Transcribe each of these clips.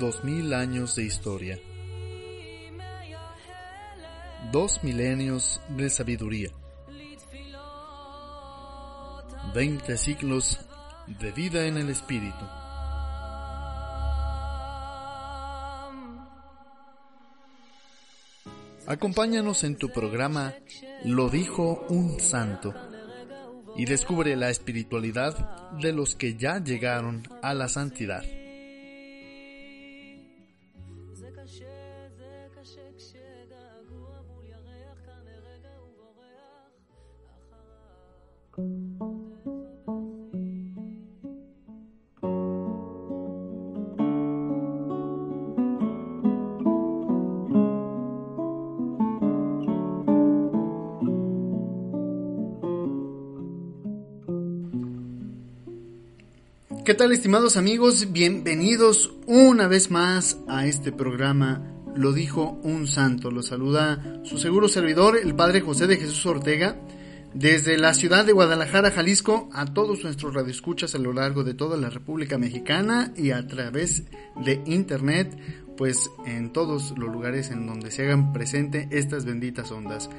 Dos mil años de historia. Dos milenios de sabiduría. Veinte siglos de vida en el espíritu. Acompáñanos en tu programa Lo dijo un santo y descubre la espiritualidad de los que ya llegaron a la santidad. Tal estimados amigos? Bienvenidos una vez más a este programa Lo dijo un santo. Lo saluda su seguro servidor, el Padre José de Jesús Ortega, desde la ciudad de Guadalajara, Jalisco, a todos nuestros radioescuchas a lo largo de toda la República Mexicana y a través de internet, pues en todos los lugares en donde se hagan presente estas benditas ondas.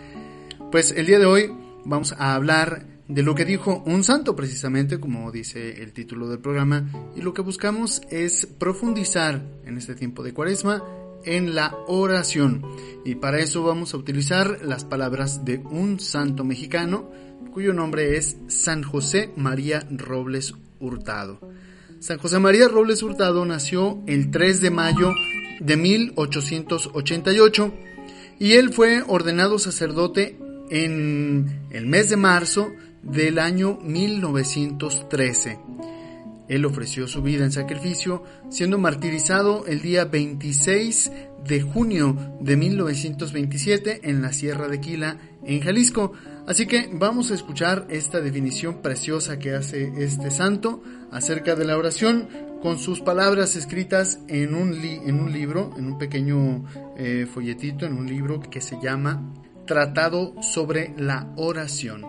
Pues el día de hoy vamos a hablar de lo que dijo un santo precisamente, como dice el título del programa, y lo que buscamos es profundizar en este tiempo de cuaresma en la oración. Y para eso vamos a utilizar las palabras de un santo mexicano, cuyo nombre es San José María Robles Hurtado. San José María Robles Hurtado nació el 3 de mayo de 1888 y él fue ordenado sacerdote en el mes de marzo del año 1913. Él ofreció su vida en sacrificio, siendo martirizado el día 26 de junio de 1927 en la Sierra de Quila, en Jalisco. Así que vamos a escuchar esta definición preciosa que hace este santo acerca de la oración con sus palabras escritas en un, en un libro, en un pequeño eh, folletito, en un libro que se llama Tratado sobre la oración.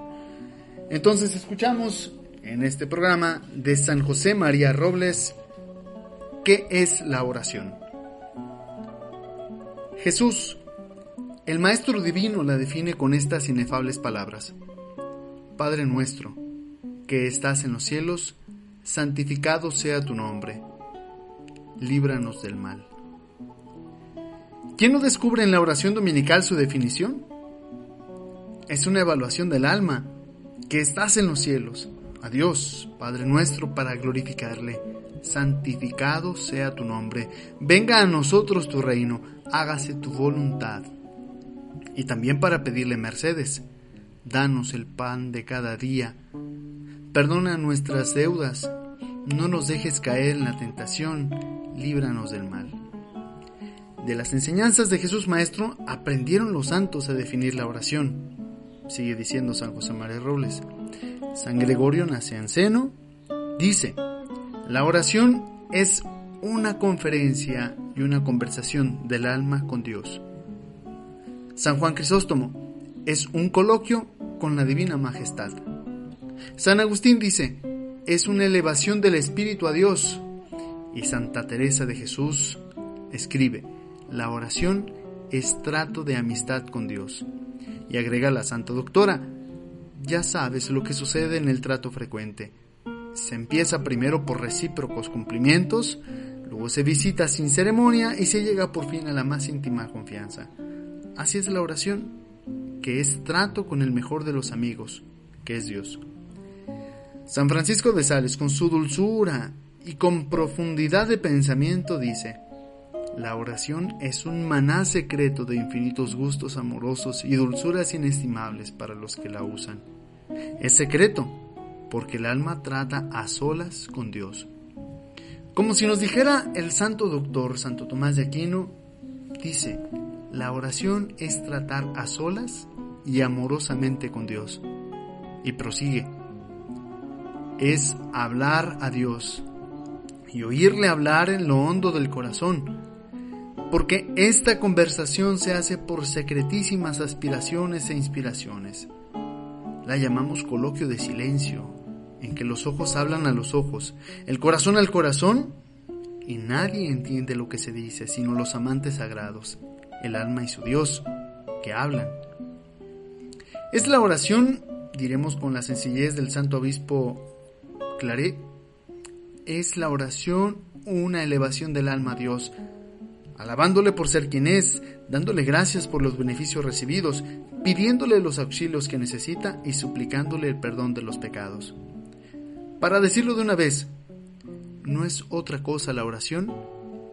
Entonces escuchamos en este programa de San José María Robles qué es la oración. Jesús, el Maestro Divino, la define con estas inefables palabras. Padre nuestro, que estás en los cielos, santificado sea tu nombre. Líbranos del mal. ¿Quién no descubre en la oración dominical su definición? Es una evaluación del alma que estás en los cielos. Adiós, Padre nuestro, para glorificarle. Santificado sea tu nombre. Venga a nosotros tu reino. Hágase tu voluntad. Y también para pedirle mercedes. Danos el pan de cada día. Perdona nuestras deudas. No nos dejes caer en la tentación. Líbranos del mal. De las enseñanzas de Jesús Maestro aprendieron los santos a definir la oración sigue diciendo San José María Robles. San Gregorio Nacianceno dice, la oración es una conferencia y una conversación del alma con Dios. San Juan Crisóstomo es un coloquio con la Divina Majestad. San Agustín dice, es una elevación del Espíritu a Dios. Y Santa Teresa de Jesús escribe, la oración es trato de amistad con Dios. Y agrega la Santa Doctora, ya sabes lo que sucede en el trato frecuente. Se empieza primero por recíprocos cumplimientos, luego se visita sin ceremonia y se llega por fin a la más íntima confianza. Así es la oración, que es trato con el mejor de los amigos, que es Dios. San Francisco de Sales, con su dulzura y con profundidad de pensamiento, dice, la oración es un maná secreto de infinitos gustos amorosos y dulzuras inestimables para los que la usan. Es secreto, porque el alma trata a solas con Dios. Como si nos dijera el santo doctor Santo Tomás de Aquino, dice, la oración es tratar a solas y amorosamente con Dios. Y prosigue, es hablar a Dios y oírle hablar en lo hondo del corazón, porque esta conversación se hace por secretísimas aspiraciones e inspiraciones. La llamamos coloquio de silencio, en que los ojos hablan a los ojos, el corazón al corazón, y nadie entiende lo que se dice sino los amantes sagrados, el alma y su Dios, que hablan. Es la oración, diremos con la sencillez del santo obispo Claret, es la oración una elevación del alma a Dios, alabándole por ser quien es, dándole gracias por los beneficios recibidos, pidiéndole los auxilios que necesita y suplicándole el perdón de los pecados. Para decirlo de una vez, no es otra cosa la oración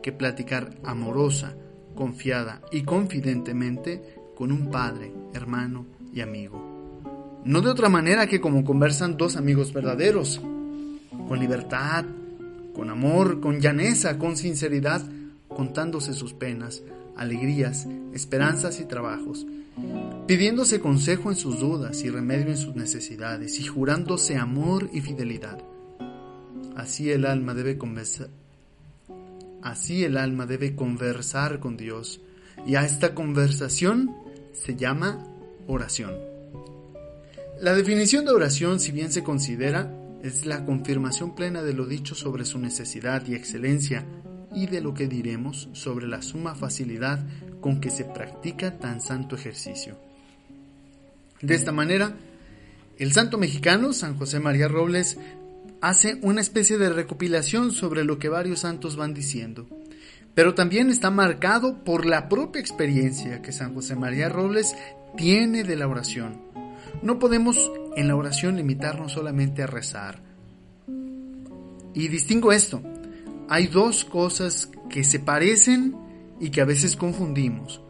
que platicar amorosa, confiada y confidentemente con un padre, hermano y amigo. No de otra manera que como conversan dos amigos verdaderos, con libertad, con amor, con llaneza, con sinceridad, contándose sus penas, alegrías, esperanzas y trabajos, pidiéndose consejo en sus dudas y remedio en sus necesidades, y jurándose amor y fidelidad. Así el alma debe conversar, así el alma debe conversar con Dios, y a esta conversación se llama oración. La definición de oración, si bien se considera, es la confirmación plena de lo dicho sobre su necesidad y excelencia y de lo que diremos sobre la suma facilidad con que se practica tan santo ejercicio. De esta manera, el santo mexicano San José María Robles hace una especie de recopilación sobre lo que varios santos van diciendo, pero también está marcado por la propia experiencia que San José María Robles tiene de la oración. No podemos en la oración limitarnos solamente a rezar. Y distingo esto. Hay dos cosas que se parecen y que a veces confundimos.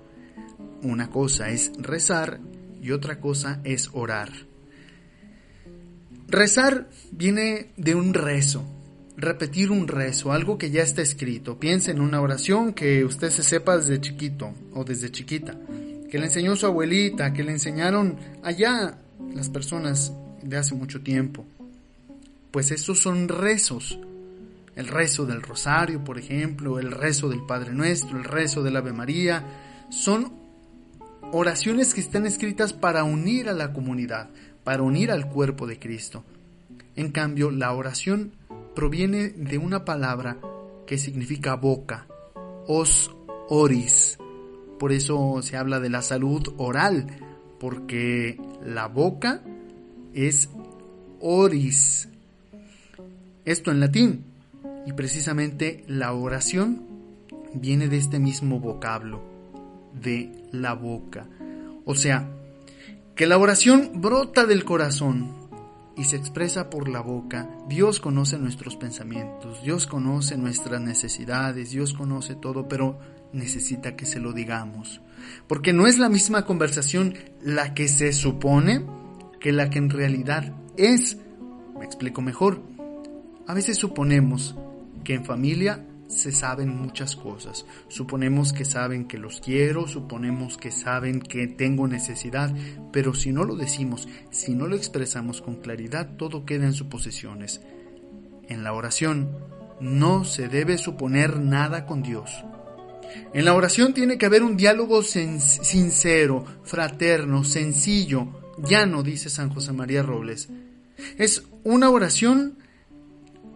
Una cosa es rezar y otra cosa es orar. Rezar viene de un rezo, repetir un rezo, algo que ya está escrito. Piensa en una oración que usted se sepa desde chiquito o desde chiquita, que le enseñó su abuelita, que le enseñaron allá las personas de hace mucho tiempo. Pues estos son rezos. El rezo del rosario, por ejemplo, el rezo del Padre Nuestro, el rezo del Ave María, son oraciones que están escritas para unir a la comunidad, para unir al cuerpo de Cristo. En cambio, la oración proviene de una palabra que significa boca, os oris. Por eso se habla de la salud oral, porque la boca es oris. Esto en latín. Y precisamente la oración viene de este mismo vocablo, de la boca. O sea, que la oración brota del corazón y se expresa por la boca. Dios conoce nuestros pensamientos, Dios conoce nuestras necesidades, Dios conoce todo, pero necesita que se lo digamos. Porque no es la misma conversación la que se supone que la que en realidad es. Me explico mejor. A veces suponemos que en familia se saben muchas cosas. Suponemos que saben que los quiero, suponemos que saben que tengo necesidad, pero si no lo decimos, si no lo expresamos con claridad, todo queda en suposiciones. En la oración no se debe suponer nada con Dios. En la oración tiene que haber un diálogo sincero, fraterno, sencillo, llano, dice San José María Robles. Es una oración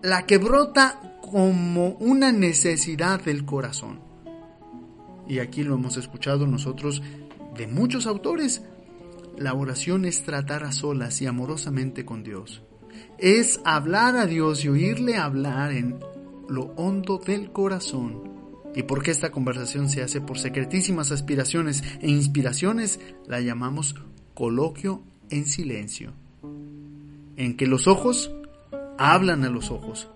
la que brota como una necesidad del corazón. Y aquí lo hemos escuchado nosotros de muchos autores. La oración es tratar a solas y amorosamente con Dios. Es hablar a Dios y oírle hablar en lo hondo del corazón y porque esta conversación se hace por secretísimas aspiraciones e inspiraciones, la llamamos coloquio en silencio, en que los ojos hablan a los ojos.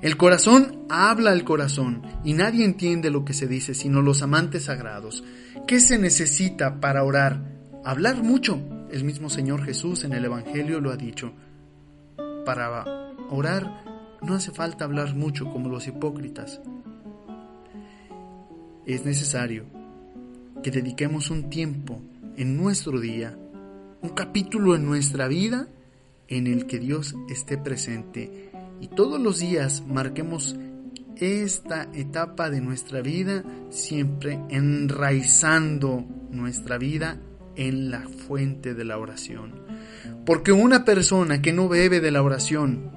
El corazón habla al corazón y nadie entiende lo que se dice sino los amantes sagrados. ¿Qué se necesita para orar? Hablar mucho. El mismo Señor Jesús en el Evangelio lo ha dicho. para orar no hace falta hablar mucho como los hipócritas. Es necesario que dediquemos un tiempo en nuestro día, un capítulo en nuestra vida en el que Dios esté presente y todos los días marquemos esta etapa de nuestra vida siempre enraizando nuestra vida en la fuente de la oración. Porque una persona que no bebe de la oración,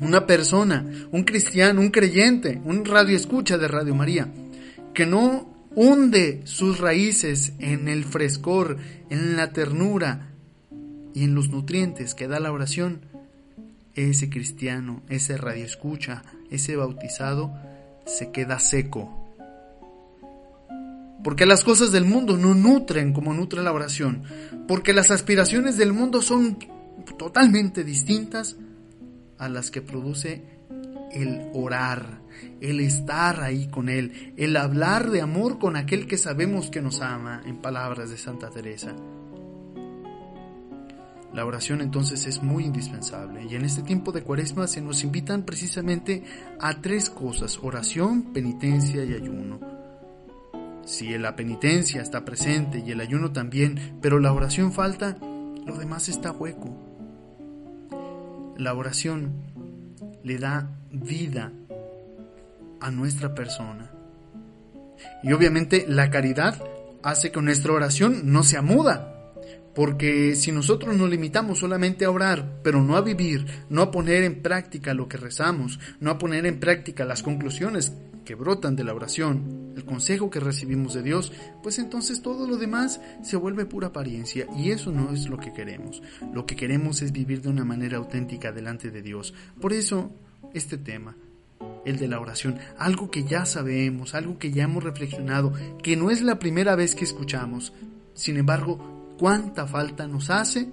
una persona, un cristiano, un creyente, un radio escucha de Radio María, que no hunde sus raíces en el frescor, en la ternura y en los nutrientes que da la oración, ese cristiano, ese radio escucha, ese bautizado, se queda seco. Porque las cosas del mundo no nutren como nutre la oración. Porque las aspiraciones del mundo son totalmente distintas a las que produce el orar, el estar ahí con Él, el hablar de amor con aquel que sabemos que nos ama, en palabras de Santa Teresa. La oración entonces es muy indispensable y en este tiempo de cuaresma se nos invitan precisamente a tres cosas, oración, penitencia y ayuno. Si la penitencia está presente y el ayuno también, pero la oración falta, lo demás está hueco. La oración le da vida a nuestra persona. Y obviamente la caridad hace que nuestra oración no sea muda, porque si nosotros nos limitamos solamente a orar, pero no a vivir, no a poner en práctica lo que rezamos, no a poner en práctica las conclusiones que brotan de la oración, el consejo que recibimos de Dios, pues entonces todo lo demás se vuelve pura apariencia y eso no es lo que queremos. Lo que queremos es vivir de una manera auténtica delante de Dios. Por eso, este tema, el de la oración, algo que ya sabemos, algo que ya hemos reflexionado, que no es la primera vez que escuchamos, sin embargo, cuánta falta nos hace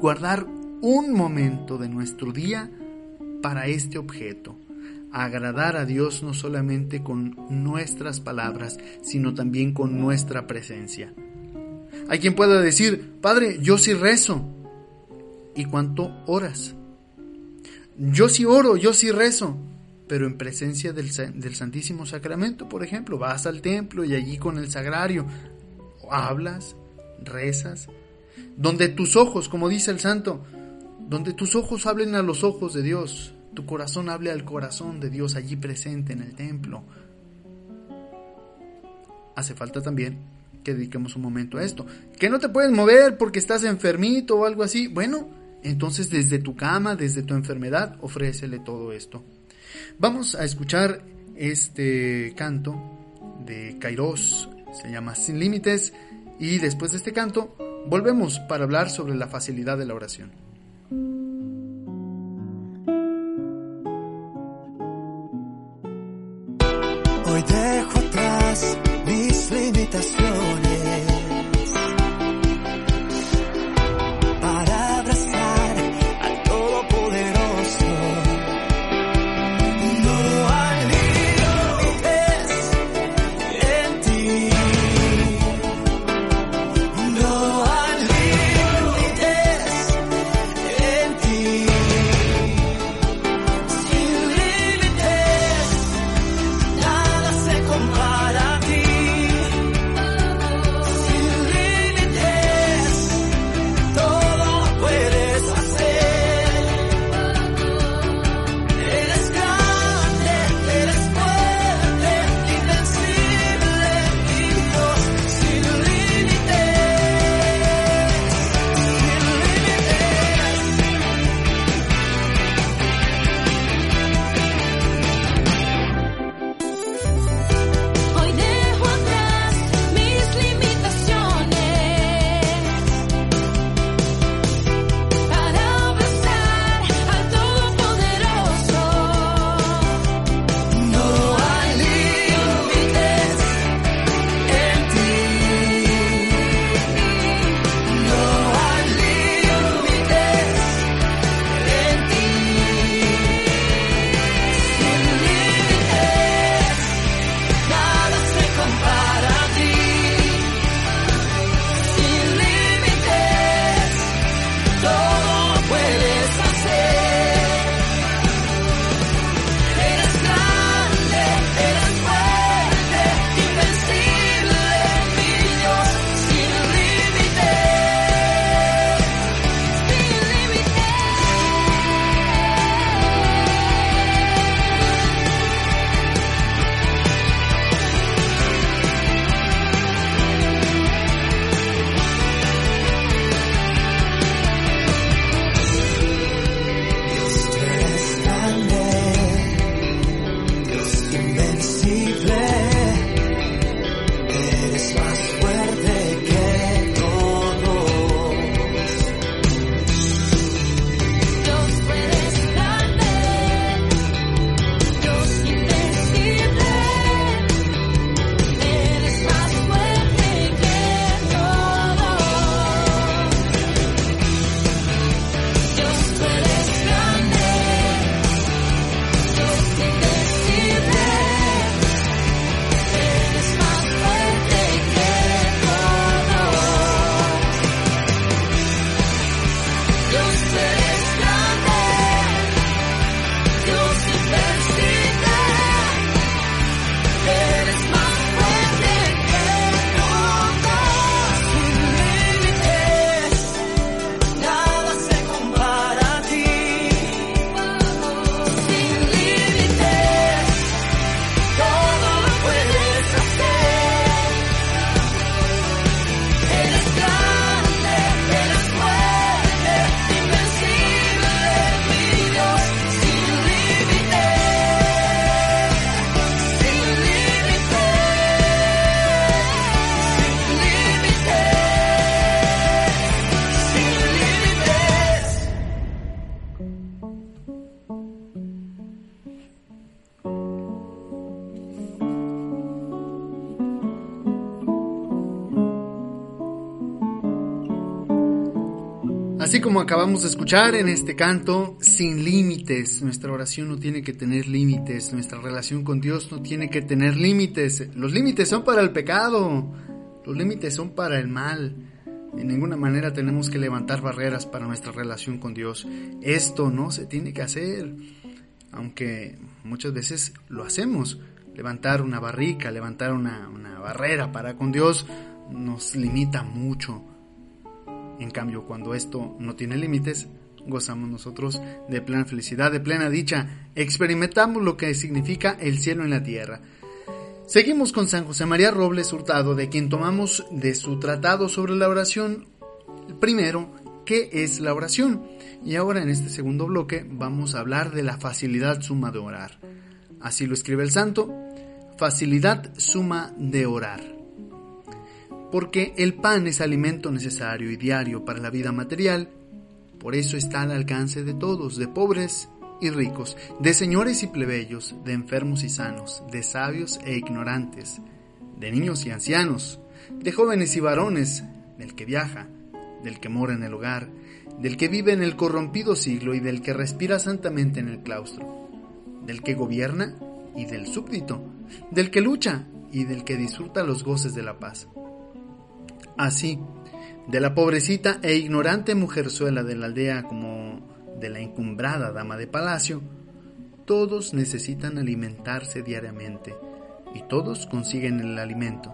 guardar un momento de nuestro día para este objeto, agradar a Dios no solamente con nuestras palabras, sino también con nuestra presencia. Hay quien pueda decir, Padre, yo sí rezo. ¿Y cuánto oras? Yo sí oro, yo sí rezo, pero en presencia del, del Santísimo Sacramento, por ejemplo, vas al templo y allí con el sagrario hablas, rezas, donde tus ojos, como dice el santo, donde tus ojos hablen a los ojos de Dios, tu corazón hable al corazón de Dios allí presente en el templo. Hace falta también que dediquemos un momento a esto. Que no te puedes mover porque estás enfermito o algo así. Bueno, entonces desde tu cama, desde tu enfermedad, ofrécele todo esto. Vamos a escuchar este canto de Kairos, se llama Sin Límites. Y después de este canto, volvemos para hablar sobre la facilidad de la oración. Hoy dejo atrás mis limitaciones Así como acabamos de escuchar en este canto, sin límites, nuestra oración no tiene que tener límites, nuestra relación con Dios no tiene que tener límites. Los límites son para el pecado, los límites son para el mal. De ninguna manera tenemos que levantar barreras para nuestra relación con Dios. Esto no se tiene que hacer, aunque muchas veces lo hacemos. Levantar una barrica, levantar una, una barrera para con Dios nos limita mucho en cambio, cuando esto no tiene límites, gozamos nosotros de plena felicidad, de plena dicha, experimentamos lo que significa el cielo en la tierra. Seguimos con San José María Robles Hurtado, de quien tomamos de su tratado sobre la oración, primero, ¿qué es la oración? Y ahora en este segundo bloque vamos a hablar de la facilidad suma de orar. Así lo escribe el santo, facilidad suma de orar porque el pan es alimento necesario y diario para la vida material, por eso está al alcance de todos, de pobres y ricos, de señores y plebeyos, de enfermos y sanos, de sabios e ignorantes, de niños y ancianos, de jóvenes y varones, del que viaja, del que mora en el hogar, del que vive en el corrompido siglo y del que respira santamente en el claustro, del que gobierna y del súbdito, del que lucha y del que disfruta los goces de la paz. Así, de la pobrecita e ignorante mujerzuela de la aldea como de la encumbrada dama de palacio, todos necesitan alimentarse diariamente y todos consiguen el alimento.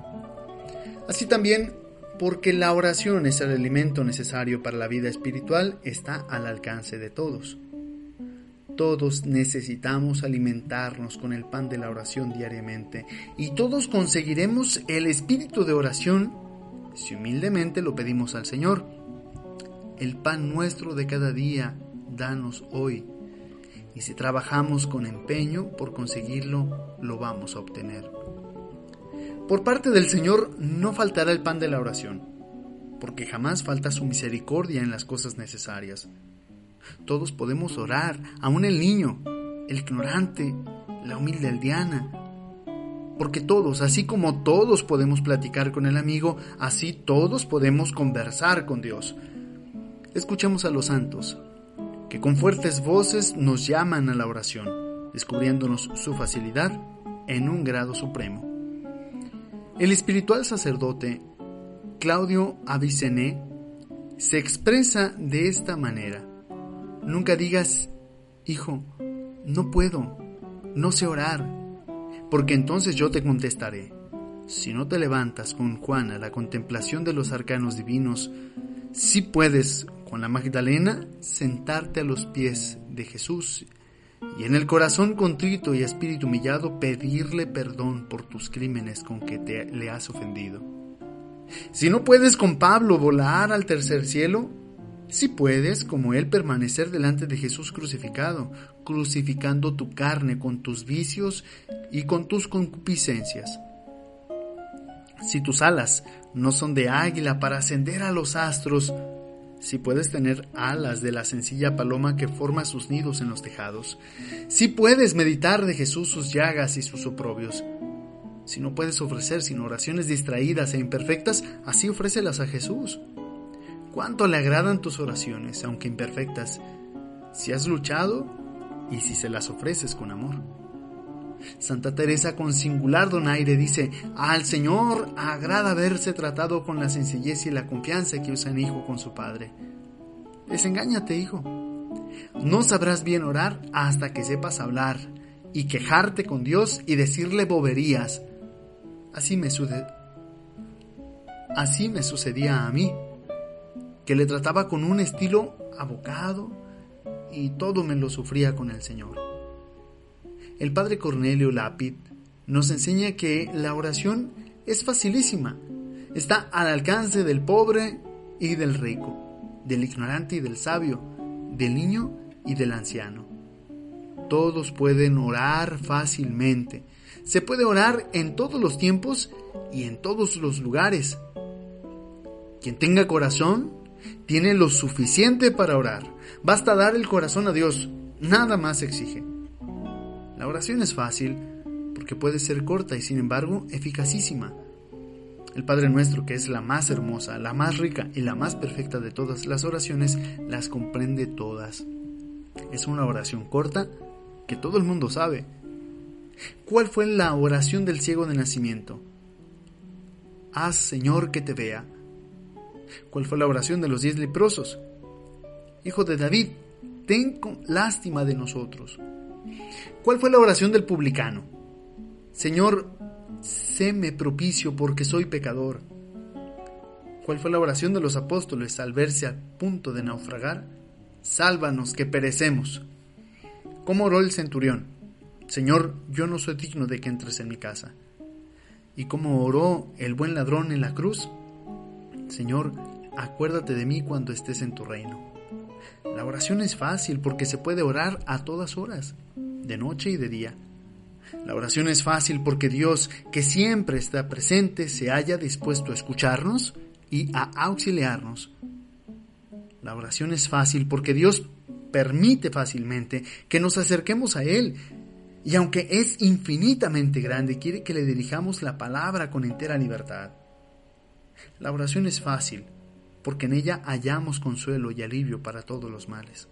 Así también, porque la oración es el alimento necesario para la vida espiritual, está al alcance de todos. Todos necesitamos alimentarnos con el pan de la oración diariamente y todos conseguiremos el espíritu de oración si humildemente lo pedimos al Señor. El pan nuestro de cada día, danos hoy. Y si trabajamos con empeño por conseguirlo, lo vamos a obtener. Por parte del Señor no faltará el pan de la oración, porque jamás falta su misericordia en las cosas necesarias. Todos podemos orar, aun el niño, el ignorante, la humilde aldeana, porque todos, así como todos podemos platicar con el amigo, así todos podemos conversar con Dios. Escuchemos a los santos, que con fuertes voces nos llaman a la oración, descubriéndonos su facilidad en un grado supremo. El espiritual sacerdote Claudio Avicené se expresa de esta manera. Nunca digas, hijo, no puedo, no sé orar, porque entonces yo te contestaré. Si no te levantas con Juan a la contemplación de los arcanos divinos, si puedes con la Magdalena sentarte a los pies de Jesús y en el corazón contrito y espíritu humillado pedirle perdón por tus crímenes con que te le has ofendido. Si no puedes con Pablo volar al tercer cielo, si puedes, como Él, permanecer delante de Jesús crucificado, crucificando tu carne con tus vicios y con tus concupiscencias. Si tus alas no son de águila para ascender a los astros, si puedes tener alas de la sencilla paloma que forma sus nidos en los tejados, si puedes meditar de Jesús sus llagas y sus oprobios, si no puedes ofrecer sino oraciones distraídas e imperfectas, así ofrécelas a Jesús. ¿Cuánto le agradan tus oraciones, aunque imperfectas, si has luchado y si se las ofreces con amor? Santa Teresa con singular donaire dice, al Señor agrada verse tratado con la sencillez y la confianza que usa un hijo con su padre. Desengáñate, hijo. No sabrás bien orar hasta que sepas hablar y quejarte con Dios y decirle boberías. Así me, Así me sucedía a mí, que le trataba con un estilo abocado y todo me lo sufría con el Señor. El padre Cornelio Lapid nos enseña que la oración es facilísima, está al alcance del pobre y del rico, del ignorante y del sabio, del niño y del anciano. Todos pueden orar fácilmente. Se puede orar en todos los tiempos y en todos los lugares. Quien tenga corazón tiene lo suficiente para orar. Basta dar el corazón a Dios. Nada más exige. La oración es fácil porque puede ser corta y sin embargo eficacísima. El Padre Nuestro, que es la más hermosa, la más rica y la más perfecta de todas las oraciones, las comprende todas. Es una oración corta que todo el mundo sabe. ¿Cuál fue la oración del ciego de nacimiento? Haz, Señor, que te vea. ¿Cuál fue la oración de los diez leprosos? Hijo de David, ten lástima de nosotros. ¿Cuál fue la oración del publicano? Señor, séme propicio porque soy pecador. ¿Cuál fue la oración de los apóstoles al verse a punto de naufragar? Sálvanos que perecemos. ¿Cómo oró el centurión? Señor, yo no soy digno de que entres en mi casa. ¿Y cómo oró el buen ladrón en la cruz? Señor, acuérdate de mí cuando estés en tu reino. La oración es fácil porque se puede orar a todas horas, de noche y de día. La oración es fácil porque Dios, que siempre está presente, se haya dispuesto a escucharnos y a auxiliarnos. La oración es fácil porque Dios permite fácilmente que nos acerquemos a Él. Y aunque es infinitamente grande, quiere que le dirijamos la palabra con entera libertad. La oración es fácil, porque en ella hallamos consuelo y alivio para todos los males.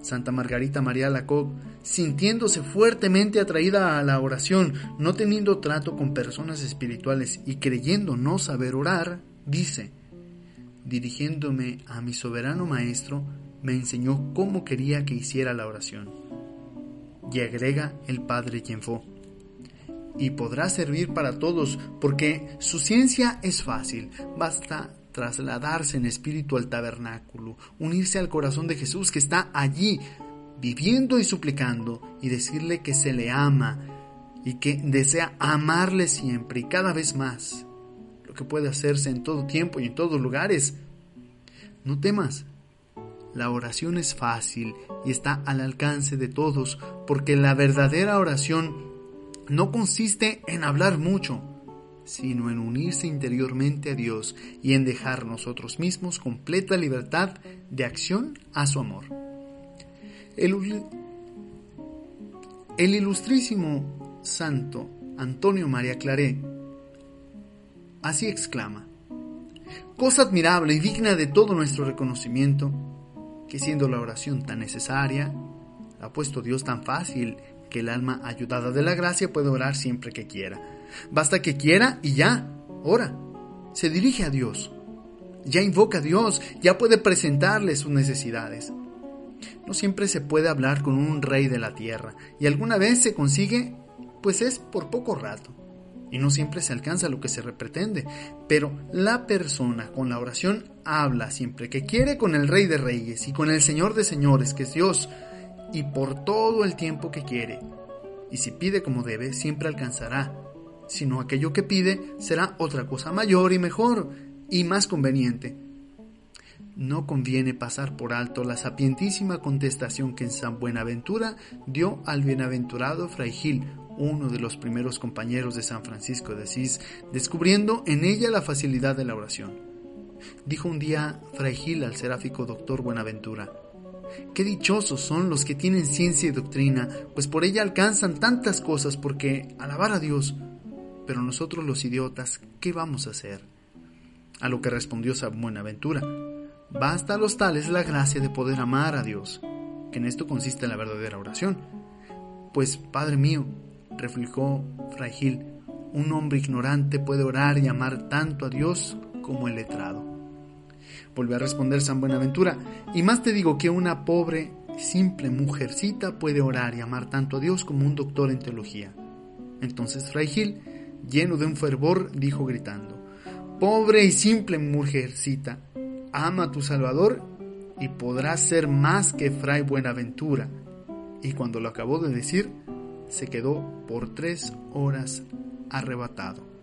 Santa Margarita María Lacob, sintiéndose fuertemente atraída a la oración, no teniendo trato con personas espirituales y creyendo no saber orar, dice, dirigiéndome a mi soberano Maestro, me enseñó cómo quería que hiciera la oración. Y agrega el Padre Yenfo y podrá servir para todos porque su ciencia es fácil, basta trasladarse en espíritu al tabernáculo, unirse al corazón de Jesús que está allí, viviendo y suplicando, y decirle que se le ama y que desea amarle siempre y cada vez más, lo que puede hacerse en todo tiempo y en todos lugares. No temas, la oración es fácil y está al alcance de todos, porque la verdadera oración no consiste en hablar mucho, sino en unirse interiormente a Dios y en dejar nosotros mismos completa libertad de acción a su amor. El, ilustrísimo santo Antonio María Claré así exclama, cosa admirable y digna de todo nuestro reconocimiento, que siendo la oración tan necesaria, ha puesto Dios tan fácil que el alma ayudada de la gracia puede orar siempre que quiera. Basta que quiera y ya, ora. Se dirige a Dios. Ya invoca a Dios, ya puede presentarle sus necesidades. No siempre se puede hablar con un rey de la tierra y alguna vez se consigue, pues es por poco rato. Y no siempre se alcanza lo que se pretende, pero la persona con la oración habla siempre que quiere con el rey de reyes y con el señor de señores, que es Dios, y por todo el tiempo que quiere. Y si pide como debe, siempre alcanzará. Sino aquello que pide será otra cosa mayor y mejor y más conveniente. No conviene pasar por alto la sapientísima contestación que en San Buenaventura dio al bienaventurado Fray Gil, uno de los primeros compañeros de San Francisco de Asís, descubriendo en ella la facilidad de la oración. Dijo un día Fray Gil al seráfico doctor Buenaventura, Qué dichosos son los que tienen ciencia y doctrina, pues por ella alcanzan tantas cosas porque alabar a Dios. Pero nosotros los idiotas, ¿qué vamos a hacer? A lo que respondió San Buenaventura, basta a los tales la gracia de poder amar a Dios, que en esto consiste la verdadera oración. Pues, Padre mío, reflejó Fray Gil, un hombre ignorante puede orar y amar tanto a Dios como el letrado. Volvió a responder San Buenaventura, y más te digo que una pobre, simple mujercita puede orar y amar tanto a Dios como un doctor en teología. Entonces Fray Gil, lleno de un fervor, dijo gritando, Pobre y simple mujercita, ama a tu Salvador y podrás ser más que Fray Buenaventura. Y cuando lo acabó de decir, se quedó por tres horas arrebatado.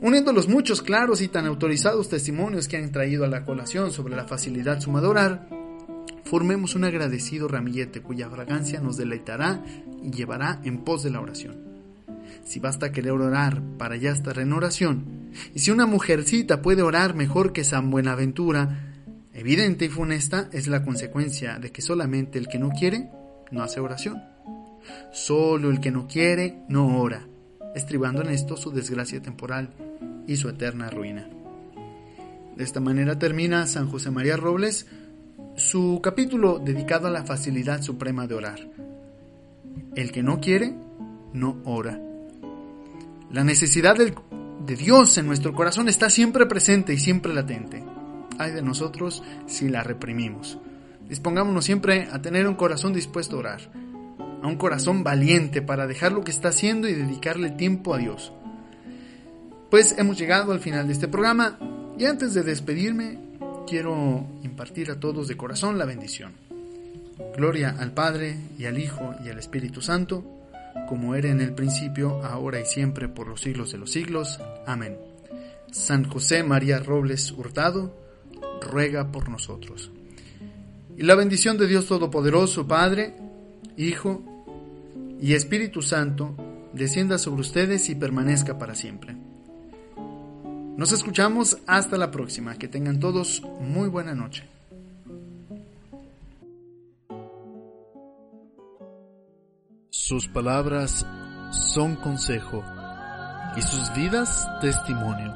Uniendo los muchos claros y tan autorizados testimonios que han traído a la colación sobre la facilidad suma de orar, formemos un agradecido ramillete cuya fragancia nos deleitará y llevará en pos de la oración. Si basta querer orar para ya estar en oración, y si una mujercita puede orar mejor que San Buenaventura, evidente y funesta es la consecuencia de que solamente el que no quiere no hace oración. Solo el que no quiere no ora estribando en esto su desgracia temporal y su eterna ruina. De esta manera termina San José María Robles su capítulo dedicado a la facilidad suprema de orar. El que no quiere, no ora. La necesidad de Dios en nuestro corazón está siempre presente y siempre latente. Hay de nosotros si la reprimimos. Dispongámonos siempre a tener un corazón dispuesto a orar a un corazón valiente para dejar lo que está haciendo y dedicarle tiempo a Dios. Pues hemos llegado al final de este programa y antes de despedirme quiero impartir a todos de corazón la bendición. Gloria al Padre y al Hijo y al Espíritu Santo, como era en el principio, ahora y siempre, por los siglos de los siglos. Amén. San José María Robles Hurtado, ruega por nosotros. Y la bendición de Dios Todopoderoso, Padre, Hijo y Espíritu Santo descienda sobre ustedes y permanezca para siempre. Nos escuchamos hasta la próxima. Que tengan todos muy buena noche. Sus palabras son consejo y sus vidas testimonio.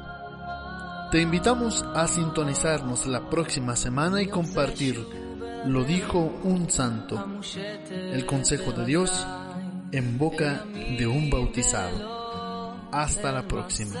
Te invitamos a sintonizarnos la próxima semana y compartir Lo dijo un santo, el consejo de Dios en boca de un bautizado. Hasta la próxima.